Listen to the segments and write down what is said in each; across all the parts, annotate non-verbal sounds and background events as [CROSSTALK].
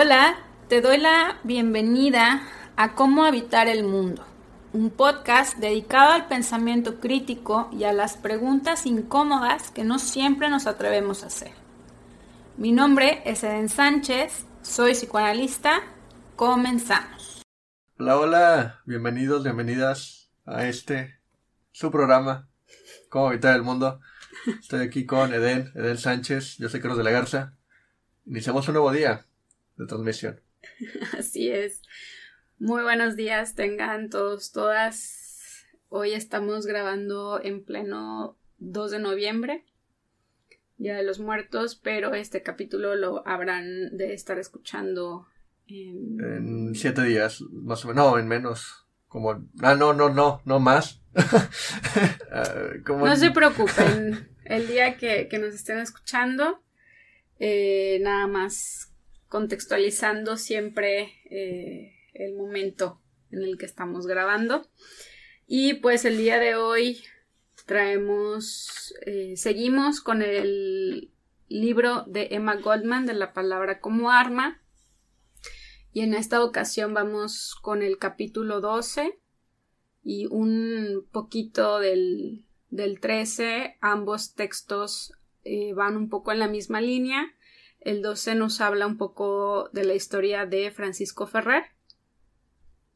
Hola, te doy la bienvenida a Cómo Habitar el Mundo, un podcast dedicado al pensamiento crítico y a las preguntas incómodas que no siempre nos atrevemos a hacer. Mi nombre es Eden Sánchez, soy psicoanalista, comenzamos. Hola, hola, bienvenidos, bienvenidas a este, su programa, Cómo Habitar el Mundo. Estoy aquí con Eden, Eden Sánchez, yo soy Carlos de la Garza. Iniciamos un nuevo día de transmisión. [LAUGHS] Así es. Muy buenos días tengan todos, todas. Hoy estamos grabando en pleno 2 de noviembre, Día de los Muertos, pero este capítulo lo habrán de estar escuchando en... En siete días, más o menos, no, en menos. Como, ah, no, no, no, no más. [LAUGHS] Ah, no se preocupen, el día que, que nos estén escuchando, eh, nada más contextualizando siempre eh, el momento en el que estamos grabando. Y pues el día de hoy traemos, eh, seguimos con el libro de Emma Goldman de la palabra como arma. Y en esta ocasión vamos con el capítulo 12 y un poquito del, del 13. Ambos textos eh, van un poco en la misma línea el 12 nos habla un poco de la historia de Francisco Ferrer.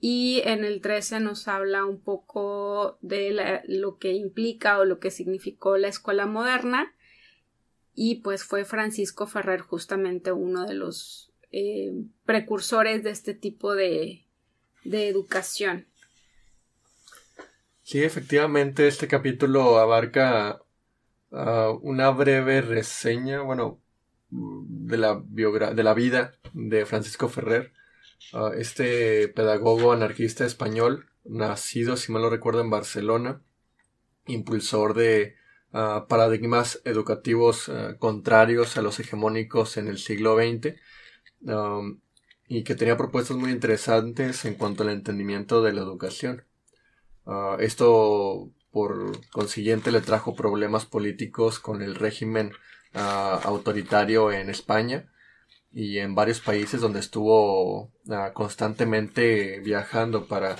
Y en el 13 nos habla un poco de lo que implica o lo que significó la escuela moderna. Y pues fue Francisco Ferrer justamente uno de los eh, precursores de este tipo de, de educación. Sí, efectivamente, este capítulo abarca ah, una breve reseña, bueno, de la, de la vida de Francisco Ferrer, ah, este pedagogo anarquista español, nacido, si mal lo recuerdo, en Barcelona, impulsor de ah, paradigmas educativos ah, contrarios a los hegemónicos en el siglo XX, y que tenía propuestas muy interesantes en cuanto al entendimiento de la educación. esto, por consiguiente, le trajo problemas políticos con el régimen autoritario en España y en varios países donde estuvo constantemente viajando para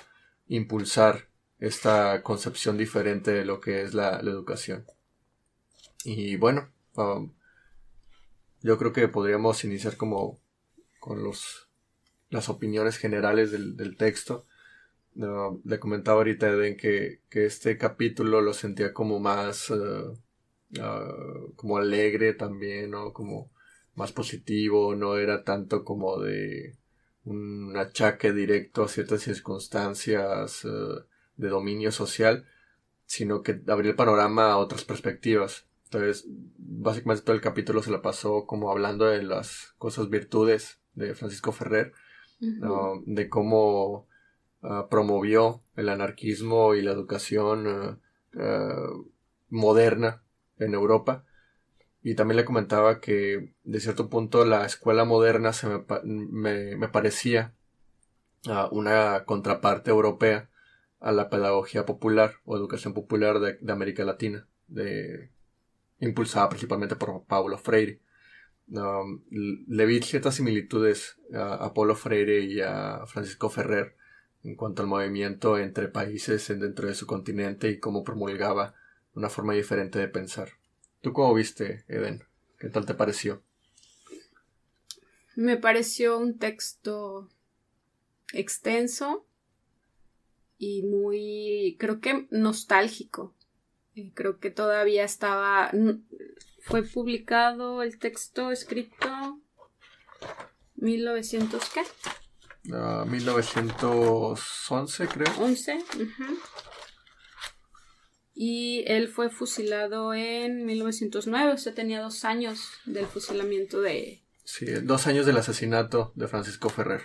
impulsar esta concepción diferente de lo que es la, educación. Y bueno, um, yo creo que podríamos iniciar como con los, las opiniones generales del, texto. le comentaba ahorita Eden que, que, este capítulo lo sentía como más Ah, como alegre también, ¿no? Como más positivo, no era tanto como de un achaque directo a ciertas circunstancias eh, de dominio social, sino que abría el panorama a otras perspectivas. Entonces, básicamente todo el capítulo se la pasó como hablando de las cosas virtudes de Francisco Ferrer, de cómo ah, promovió el anarquismo y la educación ah, moderna en Europa. Y también le comentaba que de cierto punto la escuela moderna se me, me, parecía uh, una contraparte europea a la pedagogía popular o educación popular de, América Latina, de, impulsada principalmente por Paulo Freire. Um, le vi ciertas similitudes a, Paulo Freire y a Francisco Ferrer en cuanto al movimiento entre países dentro de su continente y cómo promulgaba una forma diferente de pensar. ¿Tú cómo viste, Eden? ¿Qué tal te pareció? Me pareció un texto extenso y muy, creo que nostálgico. Creo que todavía estaba, fue publicado el texto escrito 1900 qué? 1911 creo. 11. Y él fue fusilado en 1909, o sea, tenía dos años del fusilamiento de... Sí, dos años del asesinato de Francisco Ferrer.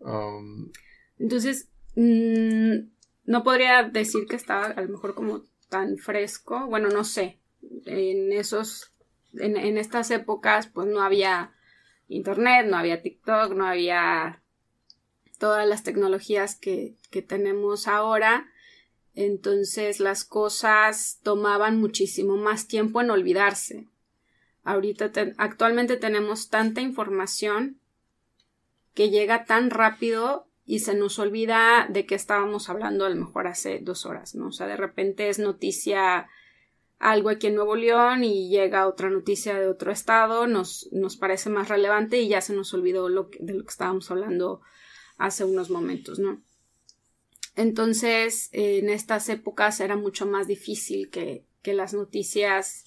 Um, Entonces, mm, no podría decir que estaba a lo mejor como tan fresco, bueno, no sé, en esos, en, en estas épocas pues no había internet, no había TikTok, no había todas las tecnologías que, que tenemos ahora entonces las cosas tomaban muchísimo más tiempo en olvidarse. Ahorita actualmente tenemos tanta información que llega tan rápido y se nos olvida de que estábamos hablando a lo mejor hace dos horas, ¿no? O sea, de repente es noticia algo aquí en Nuevo León y llega otra noticia de otro estado, nos, nos parece más relevante y ya se nos olvidó lo de lo que estábamos hablando hace unos momentos, ¿no? Entonces, en estas épocas era mucho más difícil que, las noticias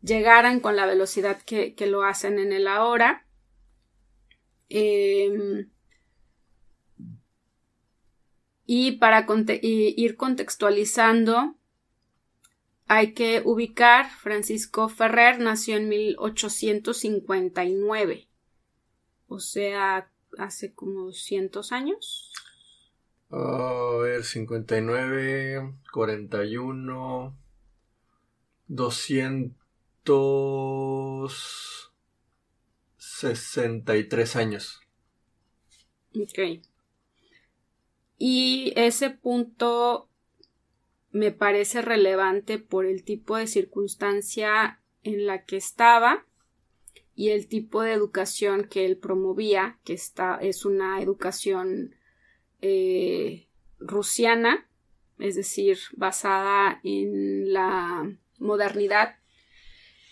llegaran con la velocidad que, lo hacen en el ahora. Eh, y para ir contextualizando, hay que ubicar, Francisco Ferrer nació en 1859, o sea, hace como 200 años. A ver, 59, 41, 263 años. Ok. Y ese punto me parece relevante por el tipo de circunstancia en la que estaba y el tipo de educación que él promovía, que está, es una educación eh, rusiana, es decir, basada en la modernidad.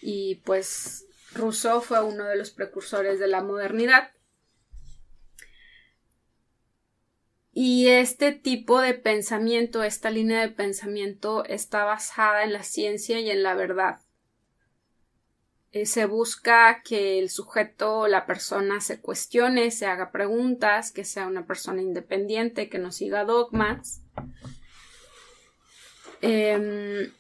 Y pues Rousseau fue uno de los precursores de la modernidad. Y este tipo de pensamiento, esta línea de pensamiento está basada en la ciencia y en la verdad. Eh, se busca que el sujeto, la persona, se cuestione, se haga preguntas, que sea una persona independiente, que no siga dogmas. Em,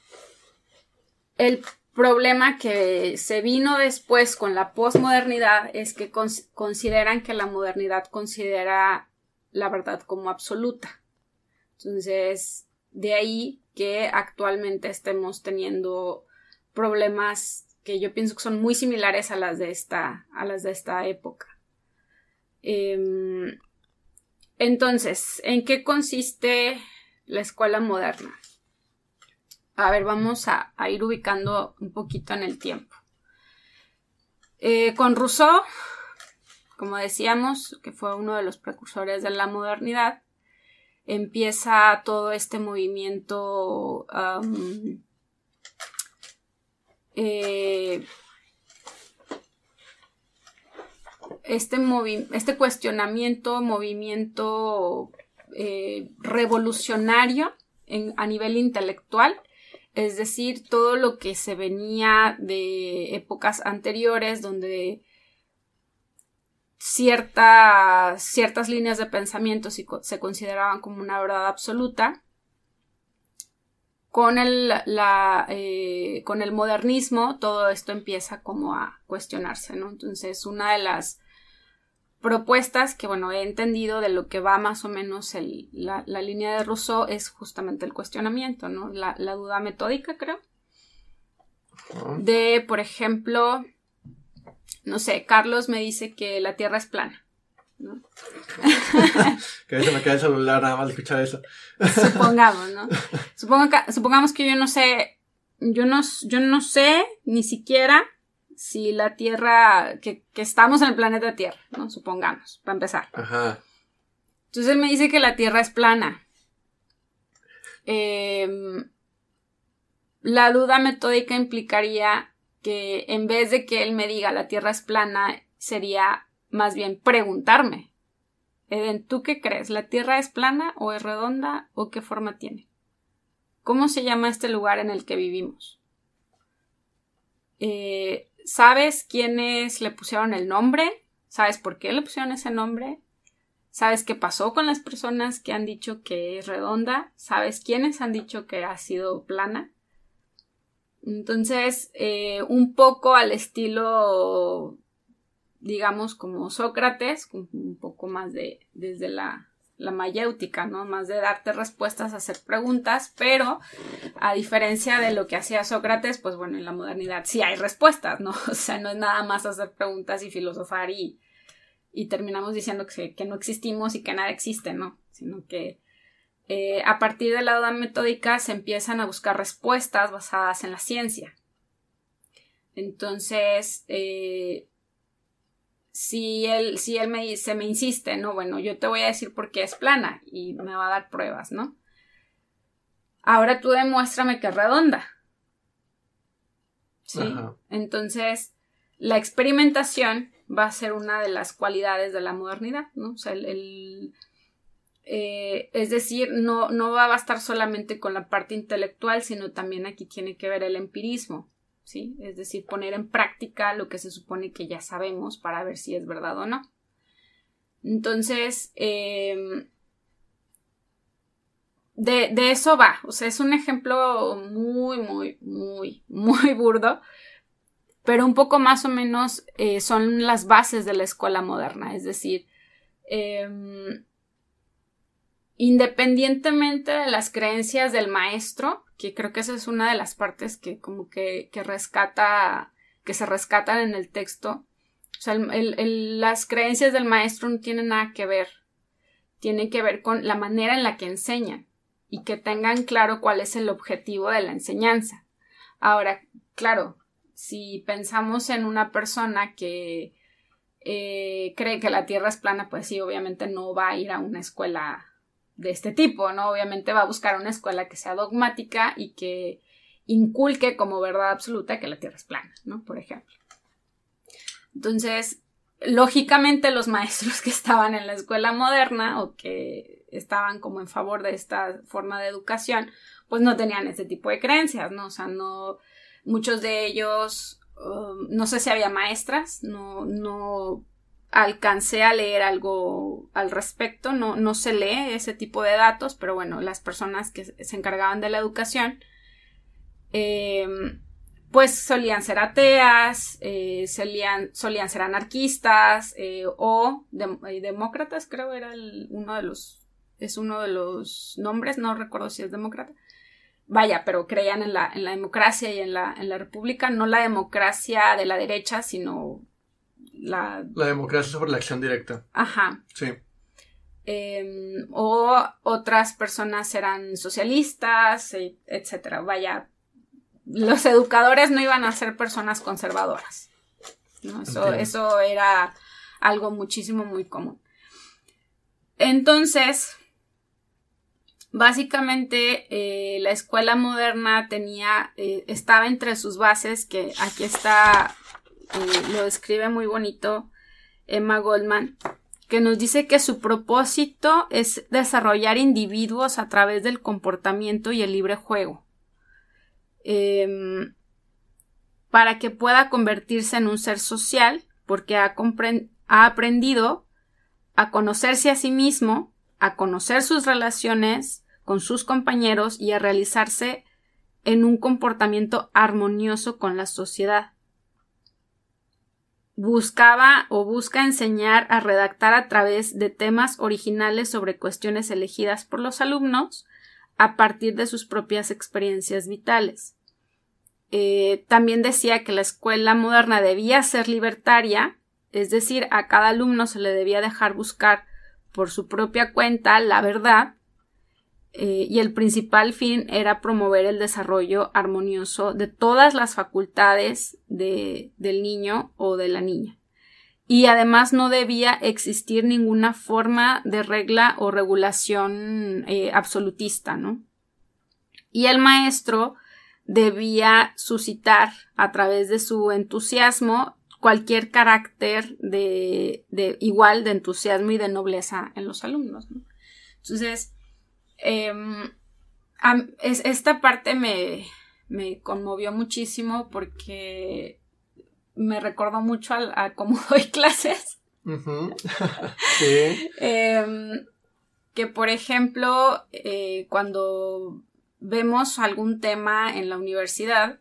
el problema que se vino después con la posmodernidad es que consideran que la modernidad considera la verdad como absoluta. Entonces, de ahí que actualmente estemos teniendo problemas que yo pienso que son muy similares a las de esta, a las de esta época. Em, entonces, ¿en qué consiste la escuela moderna? A ver, vamos a, ir ubicando un poquito en el tiempo. Eh, con Rousseau como decíamos, que fue uno de los precursores de la modernidad, empieza todo este movimiento eh, este, este, cuestionamiento, movimiento eh, revolucionario a nivel intelectual, es decir, todo lo que se venía de épocas anteriores donde ciertas, ciertas líneas de pensamiento se consideraban como una verdad absoluta. Con el, la, eh, con el modernismo todo esto empieza como a cuestionarse, ¿no? Entonces una de las propuestas que, bueno, he entendido de lo que va más o menos la, línea de Rousseau es justamente el cuestionamiento, ¿no? La, la duda metódica, creo. De, por ejemplo, no sé, Carlos me dice que la Tierra es plana. ¿No? [LAUGHS] que a veces me queda el celular nada más de escuchar eso. Supongamos, ¿no? [LAUGHS] supongamos que yo no sé, yo no, yo no sé ni siquiera si la Tierra, que, que estamos en el planeta Tierra, ¿no? Supongamos, para empezar. Ajá. Entonces él me dice que la Tierra es plana. Em, la duda metódica implicaría que en vez de que él me diga la Tierra es plana, sería más bien preguntarme. Eden, ¿tú qué crees? ¿La Tierra es plana o es redonda o qué forma tiene? ¿Cómo se llama este lugar en el que vivimos? Eh, ¿Sabes quiénes le pusieron el nombre? ¿Sabes por qué le pusieron ese nombre? ¿Sabes qué pasó con las personas que han dicho que es redonda? ¿Sabes quiénes han dicho que ha sido plana? Entonces, eh, un poco al estilo, digamos, como Sócrates, un poco más de, desde la, la mayéutica, ¿no? Más de darte respuestas, hacer preguntas, pero a diferencia de lo que hacía Sócrates, pues bueno, en la modernidad sí hay respuestas, ¿no? [LAUGHS] O sea, no es nada más hacer preguntas y filosofar y, y terminamos diciendo que, que no existimos y que nada existe, ¿no? Sino que eh, a partir de la duda metódica se empiezan a buscar respuestas basadas en la ciencia. Entonces, eh, si él, si él me, se me insiste, no, bueno, yo te voy a decir por qué es plana y me va a dar pruebas, ¿no? Ahora tú demuéstrame que es redonda. ¿Sí? Entonces, la experimentación va a ser una de las cualidades de la modernidad, ¿no? O sea, el, eh, es decir, no, no va a bastar solamente con la parte intelectual, sino también aquí tiene que ver el empirismo, ¿sí? Es decir, poner en práctica lo que se supone que ya sabemos para ver si es verdad o no. Entonces, em, de, de, eso va. O sea, es un ejemplo muy, muy, muy, [LAUGHS] muy burdo, pero un poco más o menos eh, son las bases de la escuela moderna. Es decir, em, independientemente de las creencias del maestro, que creo que esa es una de las partes que como que, que rescata, que se rescatan en el texto. O sea, las creencias del maestro no tienen nada que ver, tienen que ver con la manera en la que enseñan y que tengan claro cuál es el objetivo de la enseñanza. Ahora, claro, si pensamos en una persona que eh, cree que la Tierra es plana, pues sí, obviamente no va a ir a una escuela de este tipo, ¿no? Obviamente va a buscar una escuela que sea dogmática y que inculque como verdad absoluta que la Tierra es plana, ¿no? Por ejemplo. Entonces, lógicamente los maestros que estaban en la escuela moderna o que estaban como en favor de esta forma de educación, pues no tenían ese tipo de creencias, ¿no? O sea, no, muchos de ellos, um, no sé si había maestras, no, no alcancé a leer algo al respecto, no, no se lee ese tipo de datos, pero bueno, las personas que se encargaban de la educación, em, pues solían ser ateas, eh, solían, solían, ser anarquistas eh, o eh, demócratas, creo era uno de los, es uno de los nombres, no recuerdo si es demócrata. Vaya, pero creían en la, en la democracia y en la, en la república, no la democracia de la derecha, sino la... democracia sobre la acción directa. Ajá. Sí. Em, o otras personas eran socialistas, e, etcétera. Vaya, los educadores no iban a ser personas conservadoras. Eso, eso era algo muchísimo muy común. Entonces, básicamente eh, la escuela moderna tenía, eh, estaba entre sus bases, que aquí está lo describe muy bonito Emma Goldman, que nos dice que su propósito es desarrollar individuos a través del comportamiento y el libre juego, em, para que pueda convertirse en un ser social, porque ha, ha aprendido a conocerse a sí mismo, a conocer sus relaciones con sus compañeros y a realizarse en un comportamiento armonioso con la sociedad buscaba o busca enseñar a redactar a través de temas originales sobre cuestiones elegidas por los alumnos a partir de sus propias experiencias vitales. Eh, también decía que la escuela moderna debía ser libertaria, es decir, a cada alumno se le debía dejar buscar por su propia cuenta la verdad eh, y el principal fin era promover el desarrollo armonioso de todas las facultades de, del niño o de la niña. Y además no debía existir ninguna forma de regla o regulación eh, absolutista, ¿no? Y el maestro debía suscitar a través de su entusiasmo cualquier carácter de, de igual de entusiasmo y de nobleza en los alumnos. ¿no? Entonces, Em, esta parte me, conmovió muchísimo porque me recordó mucho a, cómo [LAUGHS] doy clases. [LAUGHS] Em, que por ejemplo, eh, cuando vemos algún tema en la universidad,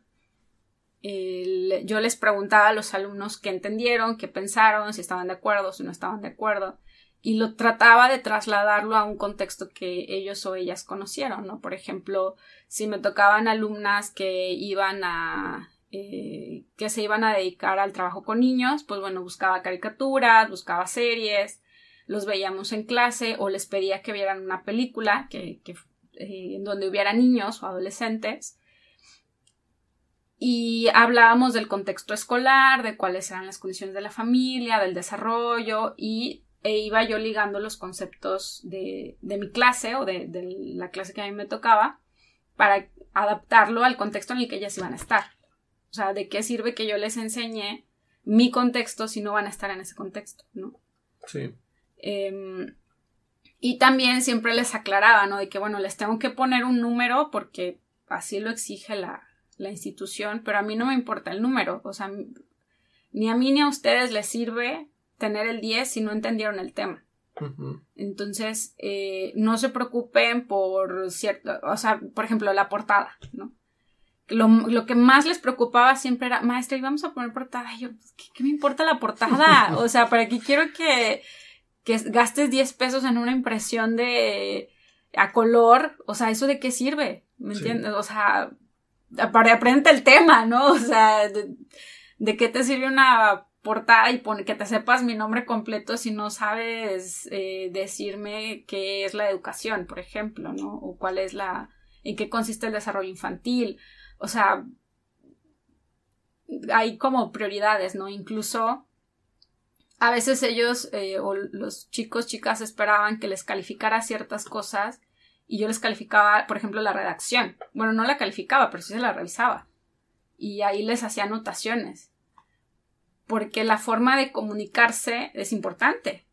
yo les preguntaba a los alumnos qué entendieron, qué pensaron, si estaban de acuerdo, si no estaban de acuerdo y lo trataba de trasladarlo a un contexto que ellos o ellas conocieron, ¿no? Por ejemplo, si me tocaban alumnas que iban a eh, que se iban a dedicar al trabajo con niños, pues bueno, buscaba caricaturas, buscaba series, los veíamos en clase o les pedía que vieran una película que, eh, en donde hubiera niños o adolescentes y hablábamos del contexto escolar, de cuáles eran las condiciones de la familia, del desarrollo y e iba yo ligando los conceptos de, de mi clase o de, de, la clase que a mí me tocaba para adaptarlo al contexto en el que ellas iban a estar. O sea, ¿de qué sirve que yo les enseñe mi contexto si no van a estar en ese contexto, ¿no? Sí. Em, y también siempre les aclaraba, ¿no? De que, bueno, les tengo que poner un número porque así lo exige la, la institución, pero a mí no me importa el número, o sea, ni a mí ni a ustedes les sirve tener el 10 si no entendieron el tema. Entonces, eh, no se preocupen por cierto, o sea, por ejemplo, la portada, ¿no? Lo, lo, que más les preocupaba siempre era, maestra, íbamos a poner portada. Y yo, pues, ¿qué, ¿qué, me importa la portada? [LAUGHS] O sea, ¿para qué quiero que, que gastes 10 pesos en una impresión de a color? O sea, ¿eso de qué sirve? ¿Me entiendes? O sea, para aprende el tema, ¿no? O sea, de, qué te sirve una portada y que te sepas mi nombre completo si no sabes eh, decirme qué es la educación, por ejemplo, ¿no? O cuál es la, en qué consiste el desarrollo infantil. O sea, hay como prioridades, ¿no? Incluso a veces ellos eh, o los chicos, chicas esperaban que les calificara ciertas cosas y yo les calificaba, por ejemplo, la redacción. Bueno, no la calificaba, pero sí se la revisaba. Y ahí les hacía anotaciones. Porque la forma de comunicarse es importante.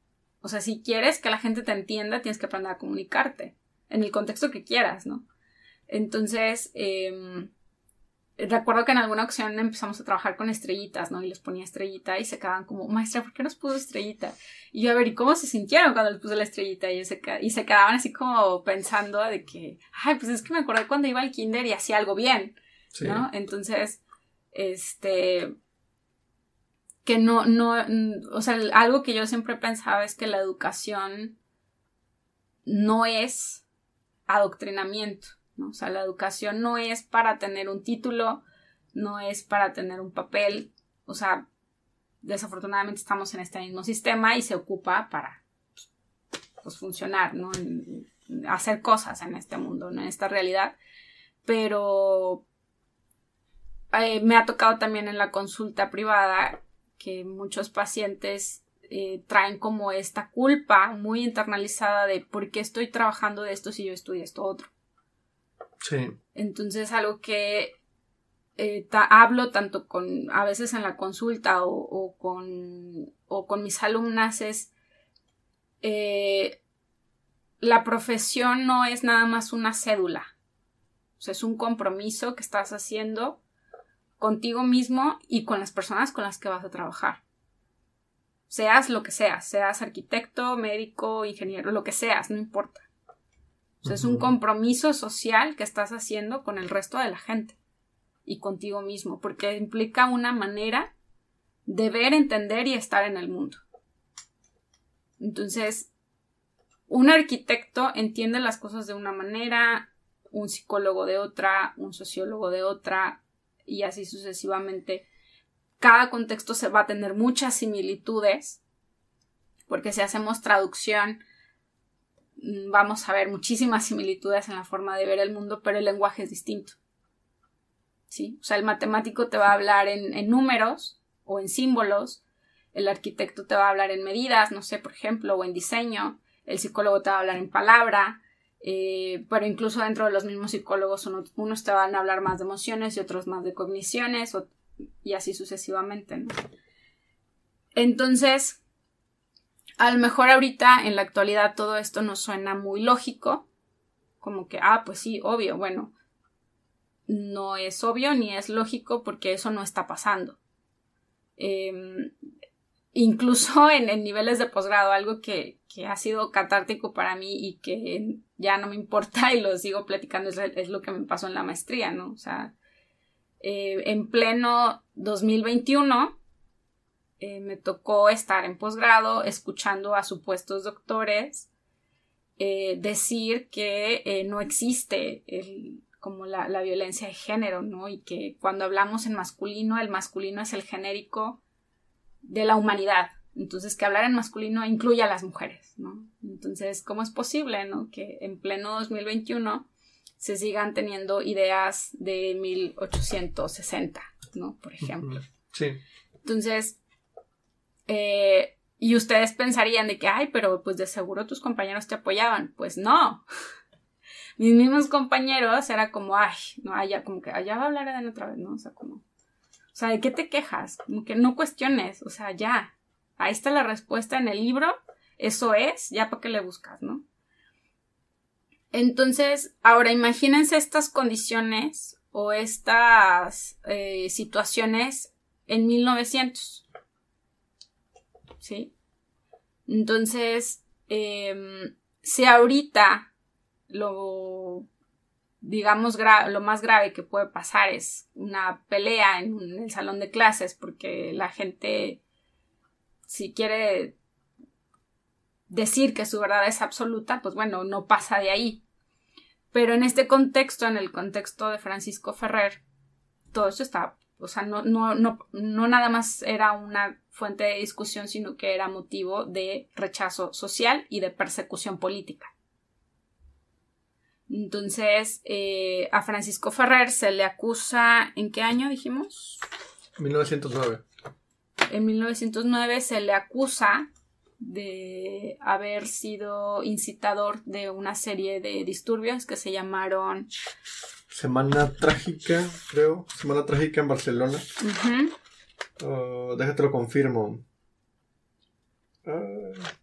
O sea, si quieres que la gente te entienda, tienes que aprender a comunicarte. En el contexto que quieras, ¿no? Entonces, eh, recuerdo que en alguna ocasión empezamos a trabajar con estrellitas, ¿no? Y les ponía estrellita y se quedaban como, maestra, ¿por qué nos puso estrellita? Y yo, a ver, ¿y cómo se sintieron cuando les puse la estrellita? Y, se, y se quedaban así como pensando de que, ay, pues es que me acordé cuando iba al kinder y hacía algo bien, ¿no? Entonces, este, que no, no, o sea, algo que yo siempre pensaba es que la educación no es adoctrinamiento o sea, la educación no es para tener un título, no es para tener un papel, o sea, desafortunadamente estamos en este mismo sistema y se ocupa para pues, funcionar, ¿no? hacer cosas en este mundo, ¿no? en esta realidad. Pero eh, me ha tocado también en la consulta privada que muchos pacientes eh, traen como esta culpa muy internalizada de por qué estoy trabajando de esto si yo estudié esto otro. Sí. Entonces, algo que eh, hablo tanto con, a veces en la consulta o, con, o con mis alumnas es, eh, la profesión no es nada más una cédula, o sea, es un compromiso que estás haciendo contigo mismo y con las personas con las que vas a trabajar. Seas lo que seas, seas arquitecto, médico, ingeniero, lo que seas, no importa es un compromiso social que estás haciendo con el resto de la gente y contigo mismo, porque implica una manera de ver, entender y estar en el mundo. Entonces, un arquitecto entiende las cosas de una manera, un psicólogo de otra, un sociólogo de otra, y así sucesivamente. Cada contexto se va a tener muchas similitudes, porque si hacemos traducción Mm, vamos a ver muchísimas similitudes en la forma de ver el mundo, pero el lenguaje es distinto. ¿Sí? O sea, el matemático te va a hablar en, números o en símbolos, el arquitecto te va a hablar en medidas, no sé, por ejemplo, o en diseño, el psicólogo te va a hablar en palabra, eh, pero incluso dentro de los mismos psicólogos unos, te van a hablar más de emociones y otros más de cogniciones y así sucesivamente. Entonces, a lo mejor ahorita en la actualidad todo esto nos suena muy lógico, como que, ah, pues sí, obvio, bueno, no es obvio ni es lógico porque eso no está pasando. Em, incluso en, niveles de posgrado, algo que, ha sido catártico para mí y que ya no me importa [LAUGHS] y lo sigo platicando, es, lo que me pasó en la maestría, ¿no? O sea, eh, en pleno 2021 eh, me tocó estar en posgrado escuchando a supuestos doctores eh, decir que no existe como la, violencia de género, ¿no? Y que cuando hablamos en masculino, el masculino es el genérico de la humanidad. Entonces, que hablar en masculino incluye a las mujeres, ¿no? Entonces, ¿cómo es posible, ¿no? Que en pleno 2021 se sigan teniendo ideas de 1860, ¿no? Por ejemplo. Sí. Entonces, eh, y ustedes pensarían de que, ay, pero pues de seguro tus compañeros te apoyaban. Pues no. [LAUGHS] Mis mismos compañeros era como, ay, no, allá, como que allá va a hablar de otra vez, ¿no? O sea, como, o sea, ¿de qué te quejas? Como que no cuestiones, o sea, ya. Ahí está la respuesta en el libro, eso es, ya para qué le buscas, ¿no? Entonces, ahora imagínense estas condiciones o estas eh, situaciones en 1900. ¿Sí? Entonces, em, si ahorita lo, digamos, lo más grave que puede pasar es una pelea en, en el salón de clases porque la gente, si quiere decir que su verdad es absoluta, pues bueno, no pasa de ahí. Pero en este contexto, en el contexto de Francisco Ferrer, todo esto está, o sea, no, no, no, no nada más era una fuente de discusión, sino que era motivo de rechazo social y de persecución política. Entonces, eh, a Francisco Ferrer se le acusa, ¿en qué año dijimos? 1909. En 1909 se le acusa de haber sido incitador de una serie de disturbios que se llamaron Semana Trágica, creo. Semana Trágica en Barcelona. Oh, déjate lo confirmo. Ah.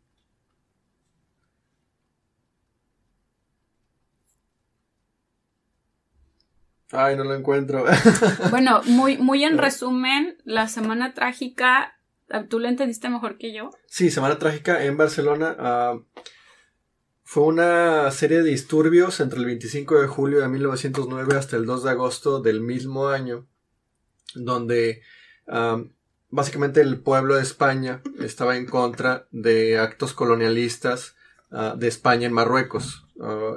Ay, no lo encuentro. [LAUGHS] bueno, muy, muy en resumen, la Semana Trágica Ah, ¿Tú lo entendiste mejor que yo? Sí, Semana Trágica en Barcelona. Ah, fue una serie de disturbios entre el 25 de julio de 1909 hasta el 2 de agosto del mismo año, donde ah, básicamente el pueblo de España estaba en contra de actos colonialistas de España en Marruecos.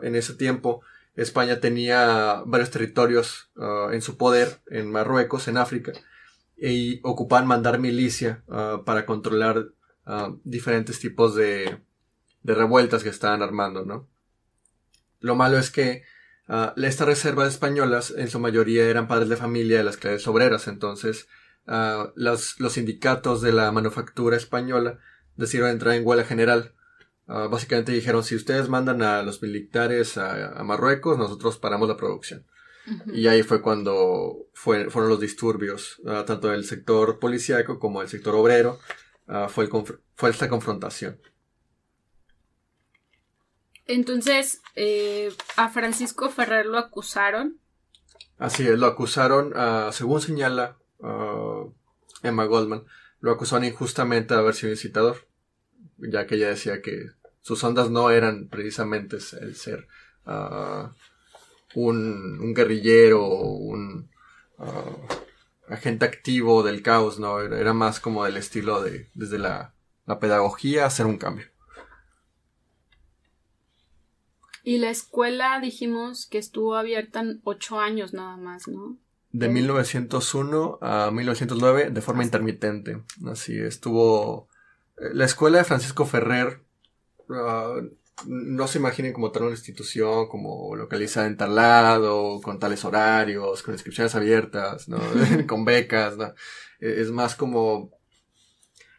en ese tiempo, España tenía varios territorios en su poder en Marruecos, en África, y ocupaban mandar milicia ah, para controlar ah, diferentes tipos de, revueltas que estaban armando. Lo malo es que uh, esta reserva de españolas en su mayoría eran padres de familia de las clases obreras, entonces los, los, sindicatos de la manufactura española decidieron entrar en huelga general. Básicamente dijeron, si ustedes mandan a los militares a Marruecos, nosotros paramos la producción. Y ahí fue cuando fueron los disturbios, ah, tanto del sector policíaco como del sector obrero, ah, fue, fue esta confrontación. Entonces, eh, a Francisco Ferrer lo acusaron. Así es, lo acusaron, ah, según señala Emma Goldman, lo acusaron injustamente de haber sido incitador, ya que ella decía que sus ondas no eran precisamente el ser un, guerrillero o un uh, agente activo del caos, ¿no? Era, más como del estilo de, desde la, pedagogía, hacer un cambio. Y la escuela dijimos que estuvo abierta en ocho años nada más, ¿no? De 1901 a 1909 de forma intermitente. Así estuvo. Eh, la escuela de Francisco Ferrer uh, no se imaginen como tal una institución como localizada en tal lado, con tales horarios, con inscripciones abiertas, ¿no? [LAUGHS] [LAUGHS] con becas, ¿no? E, es más como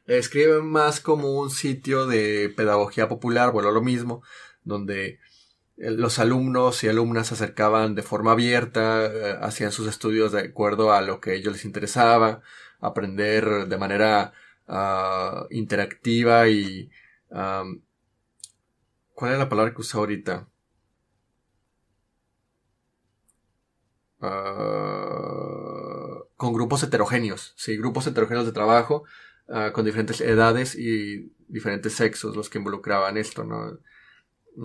escriben más como un sitio de pedagogía popular, bueno, lo mismo, donde los alumnos y alumnas se acercaban de forma abierta, eh, hacían sus estudios de acuerdo a lo que a ellos les interesaba, aprender de manera ah, interactiva y ¿Cuál es la palabra que usa ahorita? Ah, con grupos heterogéneos, sí, grupos heterogéneos de trabajo ah, con diferentes edades y diferentes sexos los que involucraban esto, ¿no?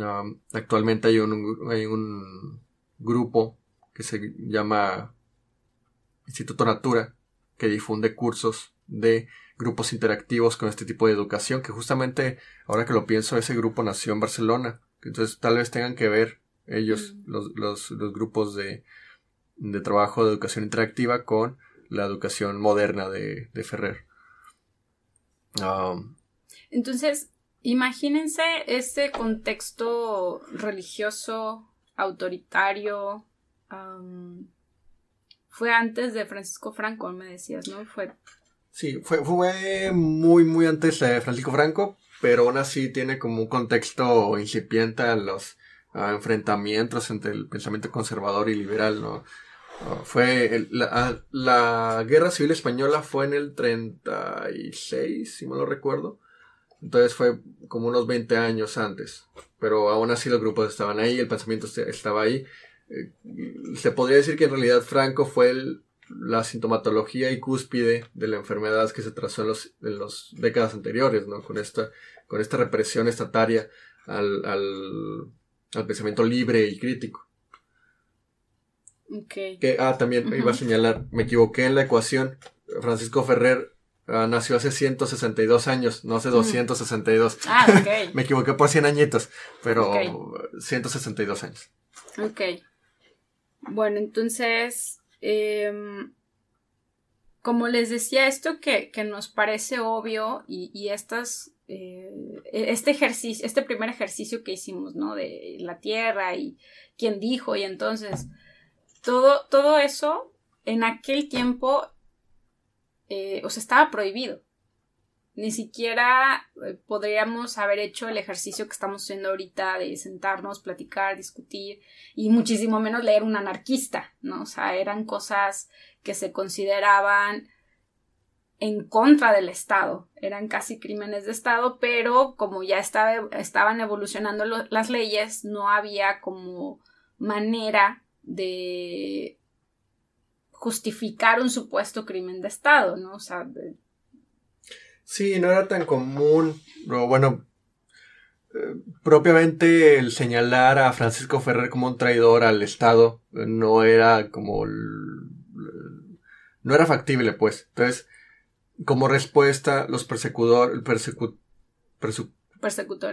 Ah, actualmente hay un, hay un grupo que se llama Instituto Natura que difunde cursos de grupos interactivos con este tipo de educación, que justamente, ahora que lo pienso, ese grupo nació en Barcelona. Entonces tal vez tengan que ver ellos, mm. los, los, los, grupos de, de, trabajo de educación interactiva con la educación moderna de, de Ferrer. Um, Entonces, imagínense este contexto religioso autoritario. fue antes de Francisco Franco, me decías, ¿no? Fue. Sí, fue, fue muy, muy antes de Francisco Franco, pero aún así tiene como un contexto incipiente a los enfrentamientos entre el pensamiento conservador y liberal, ¿no? Ah, fue la, la, guerra civil española fue en el 36, si me lo recuerdo. Entonces fue como unos 20 años antes. Pero aún así los grupos estaban ahí, el pensamiento estaba ahí. Eh, se podría decir que en realidad Franco fue la sintomatología y cúspide de la enfermedad que se trazó en los, en los décadas anteriores, ¿no? Con esta, con esta represión estataria al, al, al pensamiento libre y crítico. Okay. Que, ah, también iba a señalar, me equivoqué en la ecuación. Francisco Ferrer ah, nació hace 162 años, no hace 262. Ah, ok. [LAUGHS] me equivoqué por 100 añitos, pero 162 años. Ok. Bueno, entonces, em, como les decía, esto que, nos parece obvio y, y estas, eh, este ejercicio, este primer ejercicio que hicimos, ¿no? De la tierra y quién dijo y entonces todo, todo eso en aquel tiempo, eh, o sea, estaba prohibido. Ni siquiera eh, podríamos haber hecho el ejercicio que estamos haciendo ahorita de sentarnos, platicar, discutir y muchísimo menos leer un anarquista, ¿no? O sea, eran cosas que se consideraban en contra del Estado, eran casi crímenes de Estado, pero como ya estaba, estaban evolucionando las leyes, no había como manera de justificar un supuesto crimen de Estado, ¿no? O sea, Sí, no era tan común, o bueno, eh, propiamente el señalar a Francisco Ferrer como un traidor al Estado no era como... no era factible, pues. Entonces, como respuesta, los persecutores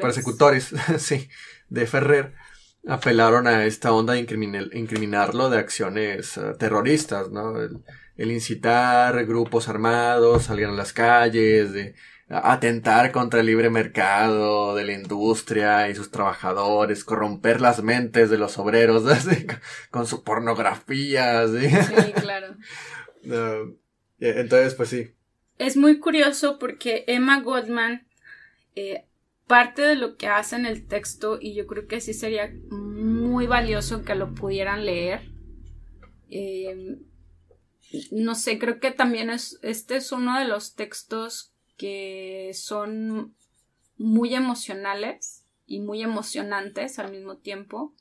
persecutores [LAUGHS] sí, de Ferrer apelaron a esta onda de incriminarlo de acciones eh, terroristas, ¿no? El, incitar grupos armados, salir a las calles, de atentar contra el libre mercado de la industria y sus trabajadores, corromper las mentes de los obreros [LAUGHS] con su pornografía. ¿sí? sí claro. [LAUGHS] entonces, pues sí. Es muy curioso porque Emma Goldman eh, parte de lo que hace en el texto y yo creo que sí sería muy valioso que lo pudieran leer. Eh, no sé, creo que también es, este es uno de los textos que son muy emocionales y muy emocionantes al mismo tiempo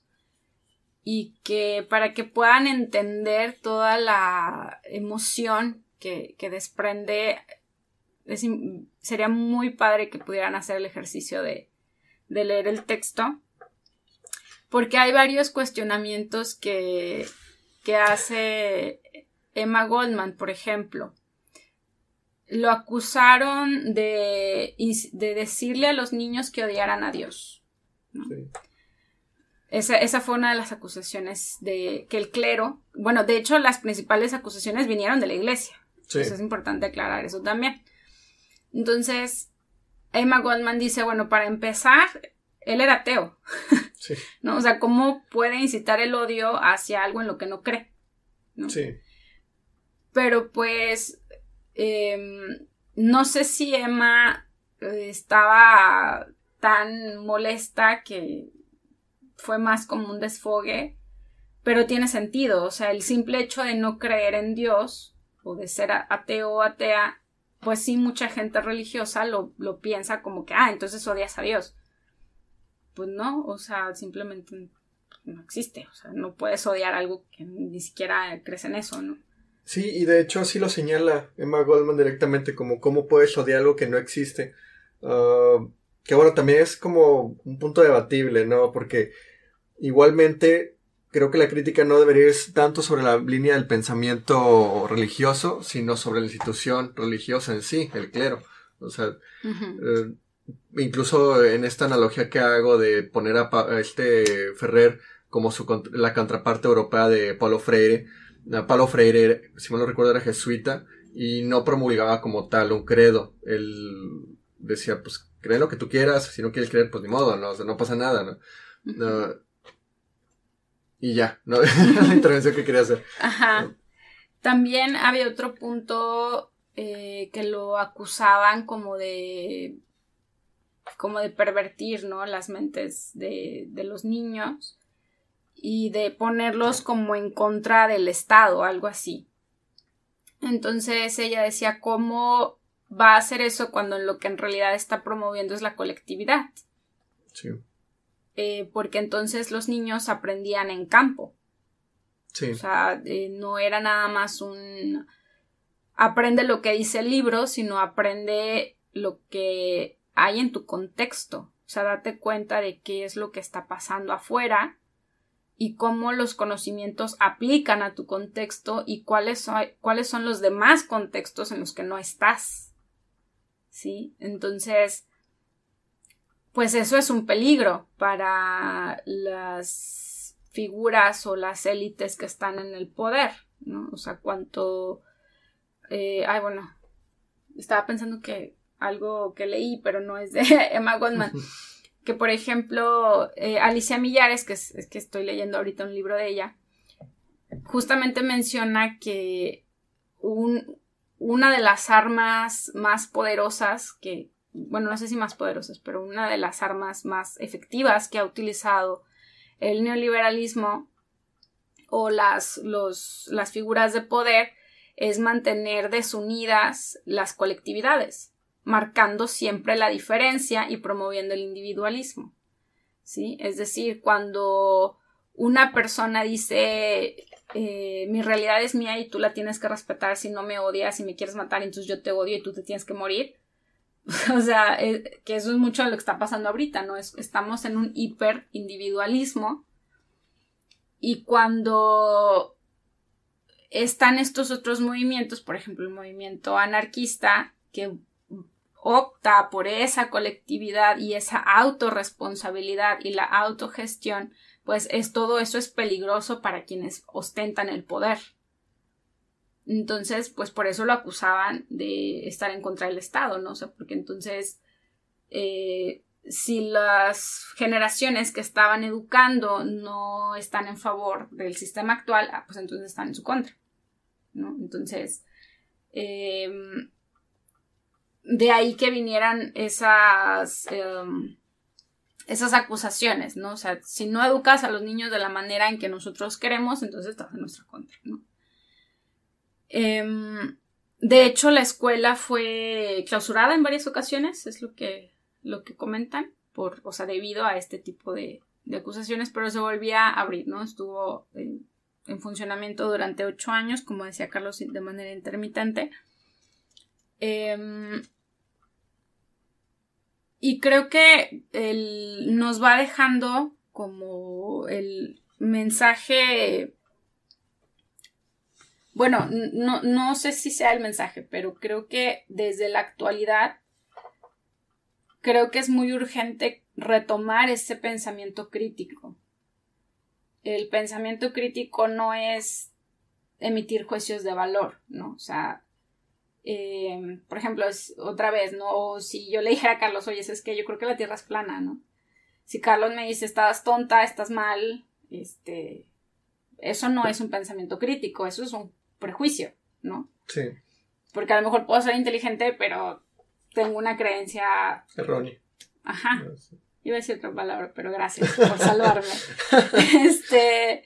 y que para que puedan entender toda la emoción que, que desprende sería muy padre que pudieran hacer el ejercicio de, leer el texto, porque hay varios cuestionamientos que, que hace Emma Goldman, por ejemplo. Lo acusaron de, de decirle a los niños que odiaran a Dios. Esa, esa, fue una de las acusaciones de que el clero, bueno, de hecho las principales acusaciones vinieron de la iglesia. es importante aclarar eso también. Entonces, Emma Goldman dice, bueno, para empezar, él era ateo. [LAUGHS] Sí. ¿No? O sea, ¿cómo puede incitar el odio hacia algo en lo que no cree? Sí. Pero pues, em, no sé si Emma eh, estaba tan molesta que fue más como un desfogue, pero tiene sentido. O sea, el simple hecho de no creer en Dios o de ser ateo o atea pues sí, mucha gente religiosa lo, lo piensa como que, ah, entonces odias a Dios. Pues no, o sea, simplemente no existe, o sea, no puedes odiar algo que ni siquiera crees en eso, ¿no? Sí, y de hecho así lo señala Emma Goldman directamente, como cómo puedes odiar algo que no existe. Ah, que bueno, también es como un punto debatible, ¿no? Porque igualmente creo que la crítica no debería ir tanto sobre la línea del pensamiento religioso, sino sobre la institución religiosa en sí, el clero. O sea, eh, incluso en esta analogía que hago de poner a, este Ferrer como su, la contraparte europea de Paulo Freire, Paulo Freire, si mal no recuerdo, era jesuita y no promulgaba como tal un credo. Él decía, pues cree lo que tú quieras, si no quieres creer, pues ni modo, no, o sea, no pasa nada, ¿no? y ya, ¿no? [LAUGHS] la intervención que quería hacer. Ajá. También había otro punto eh, que lo acusaban como de como de pervertir, ¿no? Las mentes de, de los niños y de ponerlos como en contra del Estado, algo así. Entonces ella decía, ¿cómo va a hacer eso cuando lo que en realidad está promoviendo es la colectividad? Sí. Eh, porque entonces los niños aprendían en campo. Sí. O sea, eh, no era nada más un aprende lo que dice el libro, sino aprende lo que hay en tu contexto. O sea, date cuenta de qué es lo que está pasando afuera y cómo los conocimientos aplican a tu contexto y cuáles son, cuáles son los demás contextos en los que no estás. ¿Sí? Entonces, pues eso es un peligro para las figuras o las élites que están en el poder, ¿no? O sea, cuánto... Eh, ay, bueno, estaba pensando que algo que leí, pero no es de [LAUGHS] Emma Goldman, [LAUGHS] que por ejemplo eh, Alicia Millares, que es, que estoy leyendo ahorita un libro de ella, justamente menciona que una de las armas más poderosas que, bueno, no sé si más poderosas, pero una de las armas más efectivas que ha utilizado el neoliberalismo o las, los, las figuras de poder es mantener desunidas las colectividades marcando siempre la diferencia y promoviendo el individualismo. ¿Sí? Es decir, cuando una persona dice eh, mi realidad es mía y tú la tienes que respetar si no me odias, si me quieres matar, entonces yo te odio y tú te tienes que morir. [LAUGHS] o sea, eh, que eso es mucho de lo que está pasando ahorita, ¿no? Es, estamos en un hiper individualismo y cuando están estos otros movimientos, por ejemplo, el movimiento anarquista, que opta por esa colectividad y esa autorresponsabilidad y la autogestión, pues es todo eso es peligroso para quienes ostentan el poder. Entonces, pues por eso lo acusaban de estar en contra del Estado, ¿no? O sea, porque entonces, eh, si las generaciones que estaban educando no están en favor del sistema actual, ah, pues entonces están en su contra, ¿no? Entonces, eh, de ahí que vinieran esas, em, esas acusaciones, ¿no? O sea, si no educas a los niños de la manera en que nosotros queremos, entonces estás en nuestra contra, ¿no? Em, de hecho, la escuela fue clausurada en varias ocasiones, es lo que, lo que comentan, por, o sea, debido a este tipo de, acusaciones, pero se volvía a abrir, ¿no? Estuvo en funcionamiento durante ocho años, como decía Carlos, de manera intermitente. Em, y creo que nos va dejando como el mensaje. Bueno, no, no sé si sea el mensaje, pero creo que desde la actualidad creo que es muy urgente retomar ese pensamiento crítico. El pensamiento crítico no es emitir juicios de valor, ¿no? O sea, eh, por ejemplo, es, otra vez, ¿no? O si yo le dijera a Carlos, oye, es que yo creo que la Tierra es plana, ¿no? Si Carlos me dice, estás tonta, estás mal, este, eso no es un pensamiento crítico, eso es un prejuicio, ¿no? Sí. Porque a lo mejor puedo ser inteligente, pero tengo una creencia errónea. Ajá. Iba a decir otra palabra, pero gracias por salvarme. [LAUGHS] este,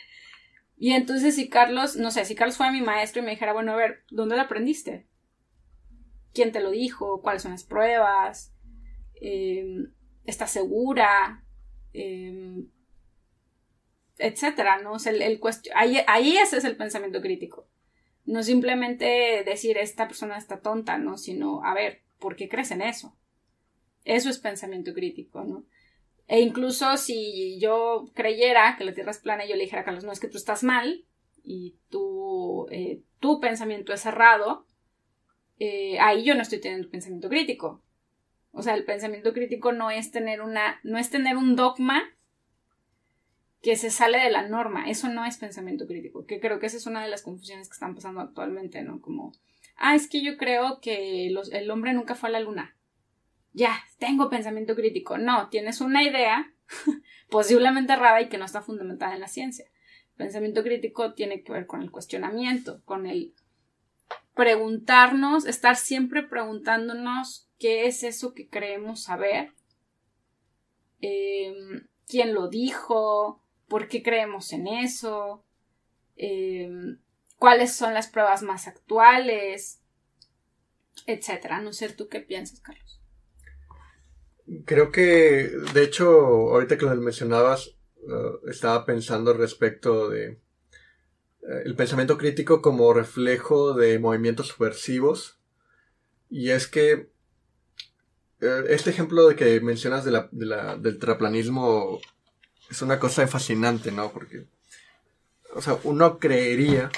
y entonces si Carlos, no sé, si Carlos fuera mi maestro y me dijera, bueno, a ver, ¿dónde lo aprendiste? Quién te lo dijo, cuáles son las pruebas, em, estás segura, em, etcétera, ¿no? el, ahí, ahí ese es el pensamiento crítico. No simplemente decir esta persona está tonta, ¿no? Sino, a ver, ¿por qué crees en eso? Eso es pensamiento crítico, ¿no? E incluso si yo creyera que la Tierra es plana y yo le dijera a Carlos, no, es que tú estás mal y tu, eh, tu pensamiento es errado, eh, ahí yo no estoy teniendo pensamiento crítico. O sea, el pensamiento crítico no es tener una, no es tener un dogma que se sale de la norma. Eso no es pensamiento crítico. Que creo que esa es una de las confusiones que están pasando actualmente, ¿no? Como, ah, es que yo creo que el hombre nunca fue a la luna. Ya, tengo pensamiento crítico. No, tienes una idea [LAUGHS] posiblemente errada y que no está fundamentada en la ciencia. Pensamiento crítico tiene que ver con el cuestionamiento, con el preguntarnos, estar siempre preguntándonos qué es eso que creemos saber, em, quién lo dijo, por qué creemos en eso, em, cuáles son las pruebas más actuales, etcétera. No sé tú qué piensas, Carlos. Creo que, de hecho, ahorita que lo mencionabas, uh, estaba pensando respecto de eh, el pensamiento crítico como reflejo de movimientos subversivos. Y es que eh, este ejemplo de que mencionas de la, del terraplanismo es una cosa fascinante, ¿no? Porque, o sea, uno creería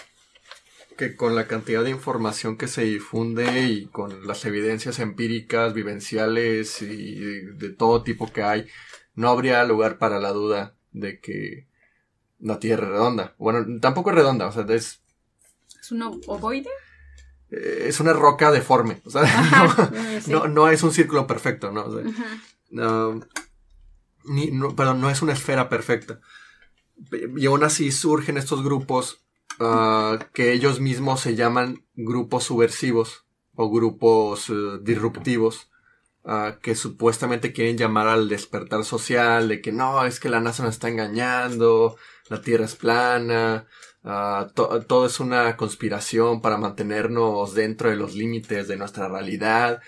que con la cantidad de información que se difunde y con las evidencias empíricas, vivenciales y de todo tipo que hay, no habría lugar para la duda de que la Tierra es redonda. Bueno, tampoco es redonda, o sea, es... ¿Es un ovoide? Eh, es una roca deforme, o sea, no, es un círculo perfecto, ¿no? no, ni, perdón, no es una esfera perfecta. Y aún así surgen estos grupos ah, que ellos mismos se llaman grupos subversivos o grupos eh, disruptivos que supuestamente quieren llamar al despertar social, de que no, es que la NASA nos está engañando, la Tierra es plana, todo es una conspiración para mantenernos dentro de los límites de nuestra realidad.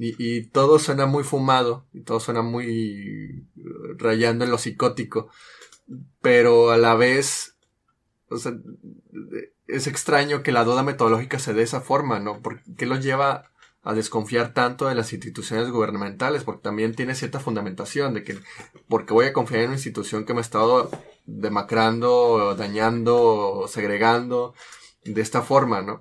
Y, todo suena muy fumado, y todo suena muy uh, rayando en lo psicótico, pero a la vez, es extraño que la duda metodológica se dé de esa forma, ¿no? ¿Por qué lo lleva a desconfiar tanto de las instituciones gubernamentales, porque también tiene cierta fundamentación de que, porque voy a confiar en una institución que me ha estado demacrando, dañando, segregando, de esta forma, ¿no?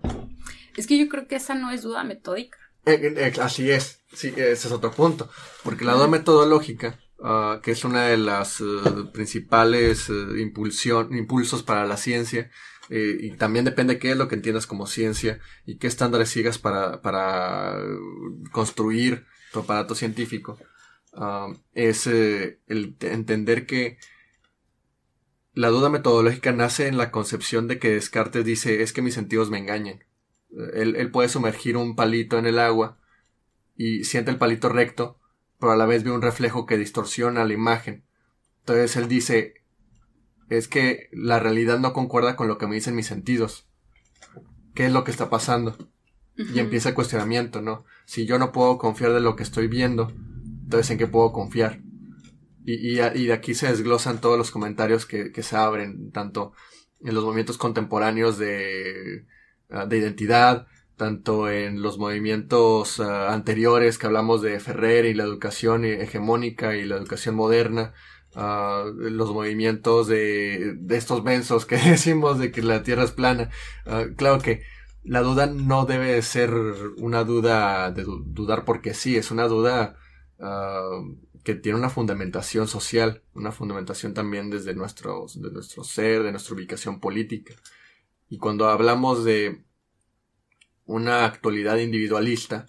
Es que yo creo que esa no es duda metódica. Eh, eh, eh, así es, sí, ese es otro punto, porque la duda metodológica, ah, que es una de las principales impulsos para la ciencia, eh, y también depende qué es lo que entiendas como ciencia y qué estándares sigas para, para construir tu aparato científico. Ah, es el entender que la duda metodológica nace en la concepción de que Descartes dice es que mis sentidos me engañan. Él, él puede sumergir un palito en el agua y siente el palito recto, pero a la vez ve un reflejo que distorsiona la imagen. Entonces él dice, es que la realidad no concuerda con lo que me dicen mis sentidos. ¿Qué es lo que está pasando? Y empieza el cuestionamiento, ¿no? Si yo no puedo confiar de lo que estoy viendo, entonces ¿en qué puedo confiar? Y, de aquí se desglosan todos los comentarios que, se abren, tanto en los movimientos contemporáneos de, ah, de identidad, tanto en los movimientos ah, anteriores que hablamos de Ferrer y la educación hegemónica y la educación moderna, los movimientos de, estos mensos que [LAUGHS] decimos de que la Tierra es plana. Claro que la duda no debe ser una duda de dudar porque sí, es una duda que tiene una fundamentación social, una fundamentación también desde nuestro, de nuestro ser, de nuestra ubicación política. Y cuando hablamos de una actualidad individualista,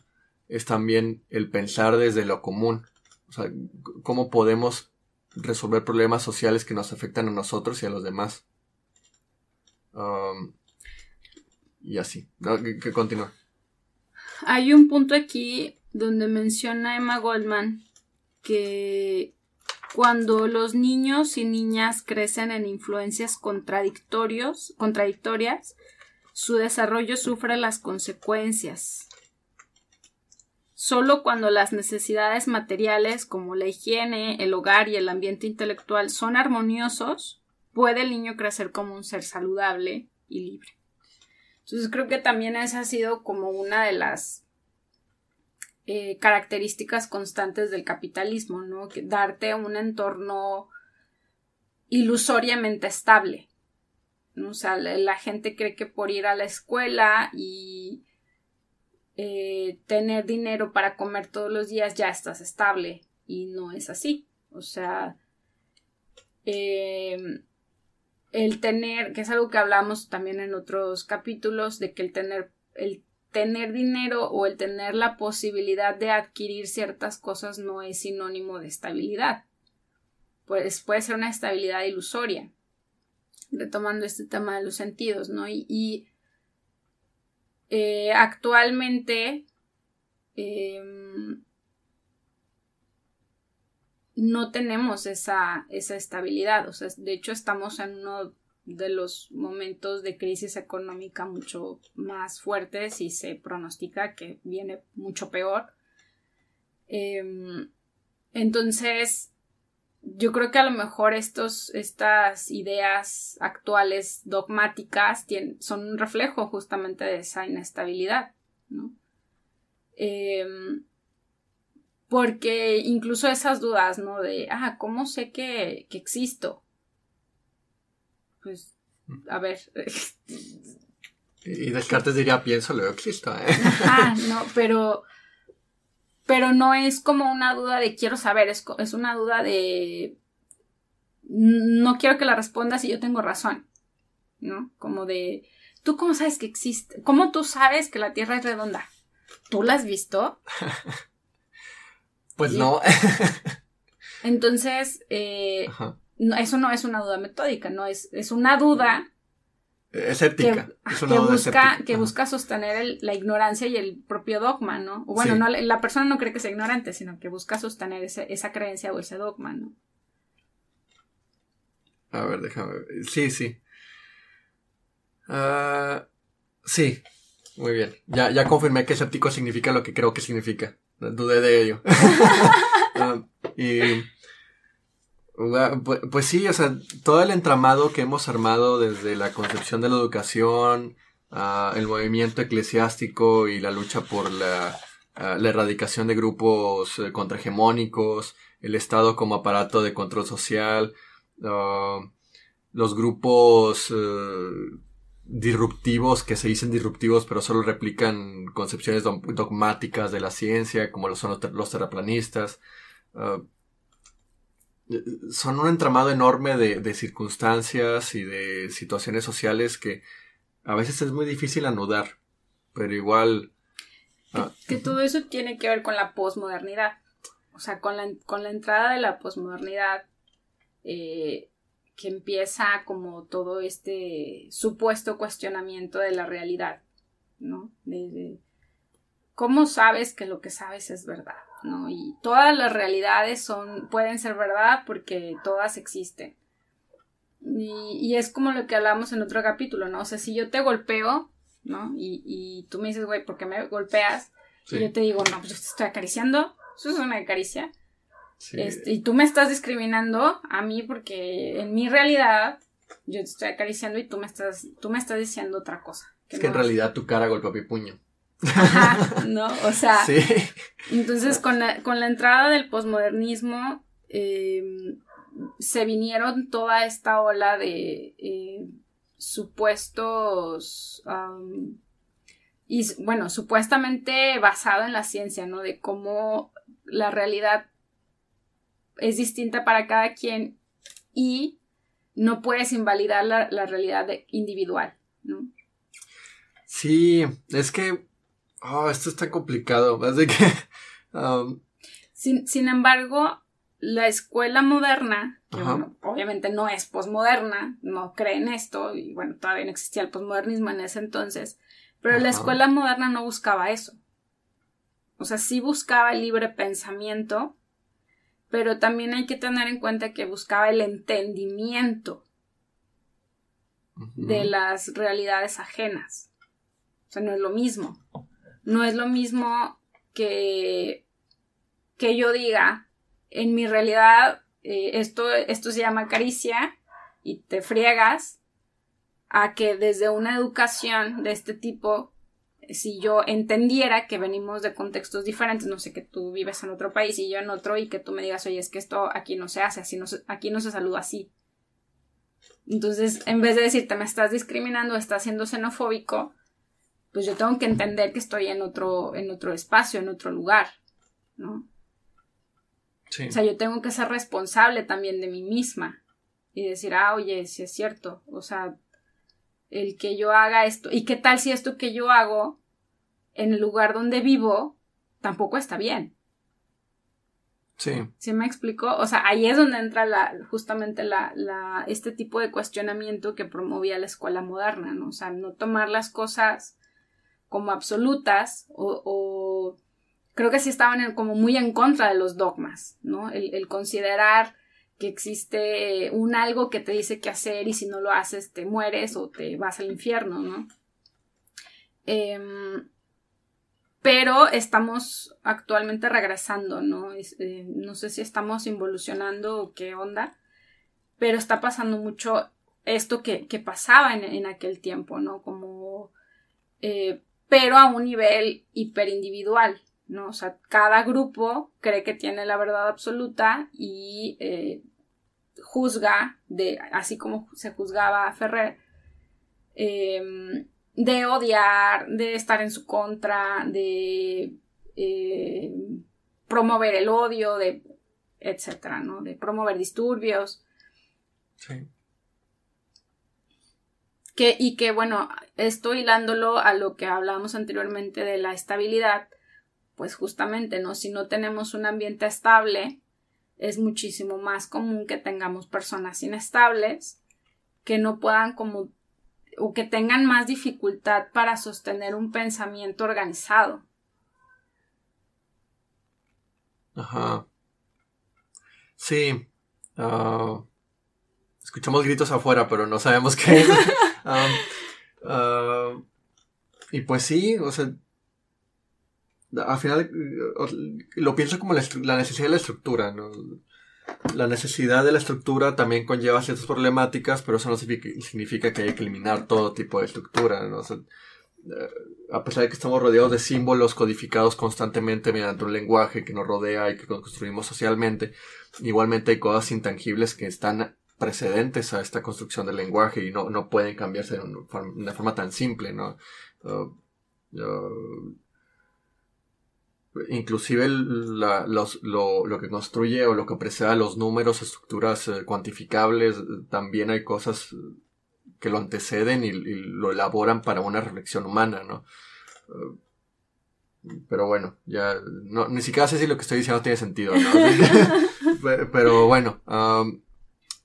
es también el pensar desde lo común. O sea, cómo podemos resolver problemas sociales que nos afectan a nosotros y a los demás. Um, y así. Que, continúa. Hay un punto aquí donde menciona Emma Goldman que cuando los niños y niñas crecen en influencias contradictorios, contradictorias, su desarrollo sufre las consecuencias. Solo cuando las necesidades materiales como la higiene, el hogar y el ambiente intelectual son armoniosos, puede el niño crecer como un ser saludable y libre. Entonces creo que también esa ha sido como una de las eh, características constantes del capitalismo, ¿no? Que darte un entorno ilusoriamente estable. ¿no? O sea, la gente cree que por ir a la escuela y eh, tener dinero para comer todos los días ya estás estable y no es así. O sea, em, el tener, que es algo que hablamos también en otros capítulos, de que el tener, el tener dinero o el tener la posibilidad de adquirir ciertas cosas no es sinónimo de estabilidad. Pues puede ser una estabilidad ilusoria. retomando este tema de los sentidos, ¿no? Y, eh, actualmente em, no tenemos esa, esa estabilidad, o sea, de hecho estamos en uno de los momentos de crisis económica mucho más fuertes y se pronostica que viene mucho peor. Em, entonces, yo creo que a lo mejor estos, estas ideas actuales dogmáticas son un reflejo justamente de esa inestabilidad, ¿no? Em, porque incluso esas dudas, ¿no? De, ah, ¿cómo sé que, que existo? Pues, a ver. y Descartes diría, pienso, luego existo, ¿eh? Ah, no, pero pero no es como una duda de quiero saber, es, es una duda de no quiero que la respondas y yo tengo razón, ¿no? Como de, ¿tú cómo sabes que existe? ¿Cómo tú sabes que la Tierra es redonda? ¿Tú la has visto? [LAUGHS] pues no. Entonces, eh, eso no es una duda metódica, no es, es una duda escéptica. Que, busca, que busca sostener la ignorancia y el propio dogma, ¿no? bueno, no, la persona no cree que sea ignorante, sino que busca sostener esa creencia o ese dogma, ¿no? A ver, déjame ver. Sí, sí. Uh, sí, muy bien. Ya, ya confirmé que escéptico significa lo que creo que significa. Dudé de ello. [LAUGHS] uh, y pues, sí, o sea, todo el entramado que hemos armado desde la concepción de la educación, el movimiento eclesiástico y la lucha por la, erradicación de grupos eh, contrahegemónicos, el Estado como aparato de control social, los grupos eh, disruptivos que se dicen disruptivos pero solo replican concepciones dogmáticas de la ciencia, como lo son los, terraplanistas. Ah, son un entramado enorme de, circunstancias y de situaciones sociales que a veces es muy difícil anudar, pero igual... Que, ah, todo eso tiene que ver con la posmodernidad. O sea, con la, con la entrada de la posmodernidad, eh, que empieza como todo este supuesto cuestionamiento de la realidad, ¿no? de, ¿Cómo sabes que lo que sabes es verdad? ¿No? Y todas las realidades son, pueden ser verdad porque todas existen. Y, es como lo que hablamos en otro capítulo, ¿no? O sea, si yo te golpeo, ¿no? Y, tú me dices, güey, ¿por qué me golpeas? Y yo te digo, no, pues yo te estoy acariciando, eso es una caricia. Este, y tú me estás discriminando a mí porque en mi realidad yo te estoy acariciando y tú me estás, tú me estás diciendo otra cosa. es que en realidad tu cara golpeó mi puño. Ajá, [LAUGHS] ¿no? O sea, entonces con la, con la entrada del posmodernismo em, se vinieron toda esta ola de eh, supuestos y bueno, supuestamente basado en la ciencia, ¿no? De cómo la realidad es distinta para cada quien y no puedes invalidar la, la realidad individual, ¿no? Sí, es que Oh, esto está complicado. [LAUGHS] Así que. Um, sin, embargo, la escuela moderna, que obviamente no es posmoderna, no cree en esto, y bueno, todavía no existía el posmodernismo en ese entonces, pero la escuela moderna no buscaba eso. O sea, sí buscaba el libre pensamiento, pero también hay que tener en cuenta que buscaba el entendimiento de las realidades ajenas. O sea, no es lo mismo. No es lo mismo que, que yo diga, en mi realidad eh, esto, esto se llama caricia y te friegas, a que desde una educación de este tipo, si yo entendiera que venimos de contextos diferentes, no sé, que tú vives en otro país y yo en otro, y que tú me digas, oye, es que esto aquí no se hace, así no aquí no se saluda así. Entonces, en vez de decirte me estás discriminando, estás siendo xenofóbico, pues yo tengo que entender que estoy en otro, en otro espacio, en otro lugar, ¿no? O sea, yo tengo que ser responsable también de mí misma y decir, ah, oye, si es cierto, o sea, el que yo haga esto, y qué tal si esto que yo hago en el lugar donde vivo tampoco está bien. Sí. ¿Sí me explico? O sea, ahí es donde entra la, justamente la, la, este tipo de cuestionamiento que promovía la escuela moderna, ¿no? O sea, no tomar las cosas como absolutas o, creo que sí estaban como muy en contra de los dogmas, ¿no? El, considerar que existe un algo que te dice qué hacer y si no lo haces te mueres o te vas al infierno, ¿no? Eh, pero estamos actualmente regresando, ¿no? Eh, no sé si estamos involucionando o qué onda, pero está pasando mucho esto que, pasaba en, en, aquel tiempo, ¿no? Como, eh, pero a un nivel hiperindividual, ¿no? O sea, cada grupo cree que tiene la verdad absoluta y eh, juzga, de, así como se juzgaba a Ferrer, eh, de odiar, de estar en su contra, de eh, promover el odio, de etcétera, ¿no? De promover disturbios. Sí. Que, y que, bueno, esto hilándolo a lo que hablábamos anteriormente de la estabilidad, pues justamente, ¿no? Si no tenemos un ambiente estable, es muchísimo más común que tengamos personas inestables que no puedan como o que tengan más dificultad para sostener un pensamiento organizado. Ajá. Sí. Uh, escuchamos gritos afuera, pero no sabemos qué [LAUGHS] y pues sí, o sea, al final lo pienso como la, necesidad de la estructura, ¿no? la necesidad de la estructura también conlleva ciertas problemáticas, pero eso no significa que hay que eliminar todo tipo de estructura. Eh, a pesar de que estamos rodeados de símbolos codificados constantemente mediante un lenguaje que nos rodea y que construimos socialmente, igualmente hay cosas intangibles que están precedentes a esta construcción del lenguaje y no, no pueden cambiarse de una forma, tan simple. ¿no? Uh, uh, inclusive lo, que construye o lo que precede los números, estructuras eh, cuantificables, también hay cosas que lo anteceden y, lo elaboran para una reflexión humana, ¿no? Eh, pero bueno, ya no, ni siquiera sé si lo que estoy diciendo tiene sentido, ¿no? [LAUGHS] [LAUGHS] pero bueno,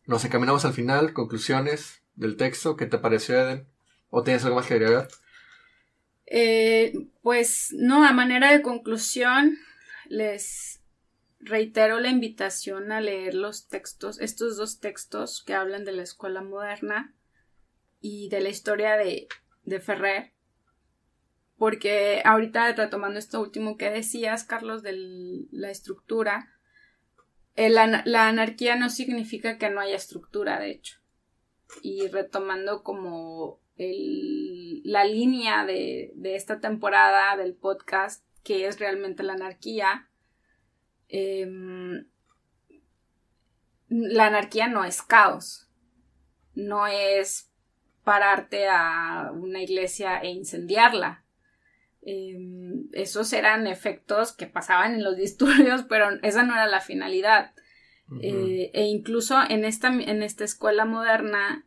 nos encaminamos al final, conclusiones del texto, ¿qué te pareció Eden? ¿O tienes algo más que agregar? Eh, pues no, a manera de conclusión, les reitero la invitación a leer los textos, estos dos textos que hablan de la escuela moderna y de la historia de, de Ferrer, porque ahorita retomando esto último que decías, Carlos, de la estructura, la anarquía no significa que no haya estructura, de hecho. Y retomando como la línea de, de, esta temporada del podcast, que es realmente la anarquía. Em, la anarquía no es caos, no es pararte a una iglesia e incendiarla. Eh, esos eran efectos que pasaban en los [LAUGHS] disturbios, pero esa no era la finalidad. eh, e incluso en esta, en esta escuela moderna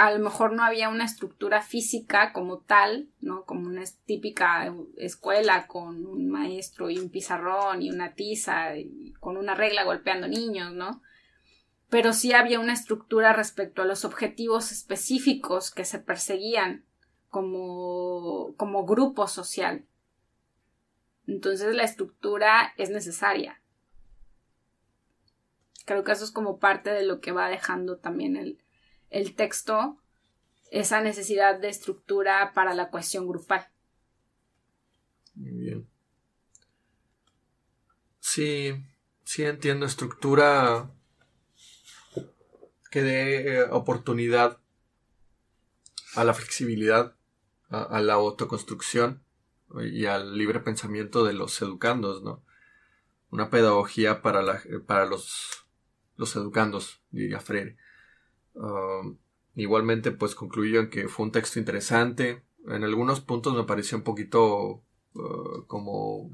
a lo mejor no había una estructura física como tal, ¿no? Como una típica escuela con un maestro y un pizarrón y una tiza y con una regla golpeando niños, ¿no? Pero sí había una estructura respecto a los objetivos específicos que se perseguían como, como grupo social. Entonces la estructura es necesaria. Creo que eso es como parte de lo que va dejando también el, el texto esa necesidad de estructura para la cohesión grupal. Muy bien. Sí, sí entiendo estructura que dé eh, oportunidad a la flexibilidad, a, la autoconstrucción y al libre pensamiento de los educandos, ¿no? Una pedagogía para, la, para los, los educandos, diría Freire. Um, igualmente, pues concluyo en que fue un texto interesante. En algunos puntos me pareció un poquito uh, como uh,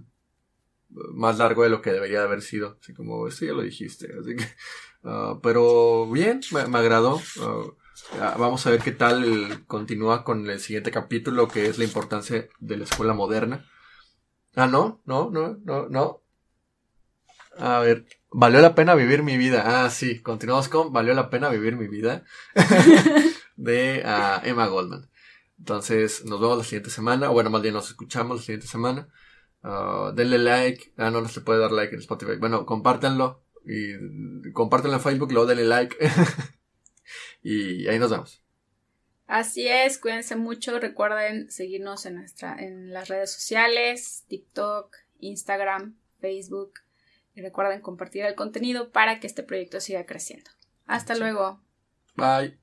más largo de lo que debería de haber sido. Así como, esto ya lo dijiste. Así que, [LAUGHS] uh, pero bien, me, agradó. Vamos a ver qué tal continúa con el siguiente capítulo, que es la importancia de la escuela moderna. Ah, no, no, no, no, no. A ver, valió la pena vivir mi vida. Ah, sí, continuamos con Valió la pena vivir mi vida [LAUGHS] de ah, Emma Goldman. Entonces, nos vemos la siguiente semana. Bueno, más bien nos escuchamos la siguiente semana. Uh, denle like. Ah, no, no se puede dar like en Spotify. Bueno, compártanlo. Y compártanlo en Facebook, luego denle like. [LAUGHS] y ahí nos vemos. Así es, cuídense mucho. Recuerden seguirnos en nuestra, en las redes sociales, TikTok, Instagram, Facebook. Y recuerden compartir el contenido para que este proyecto siga creciendo. Hasta luego. Bye.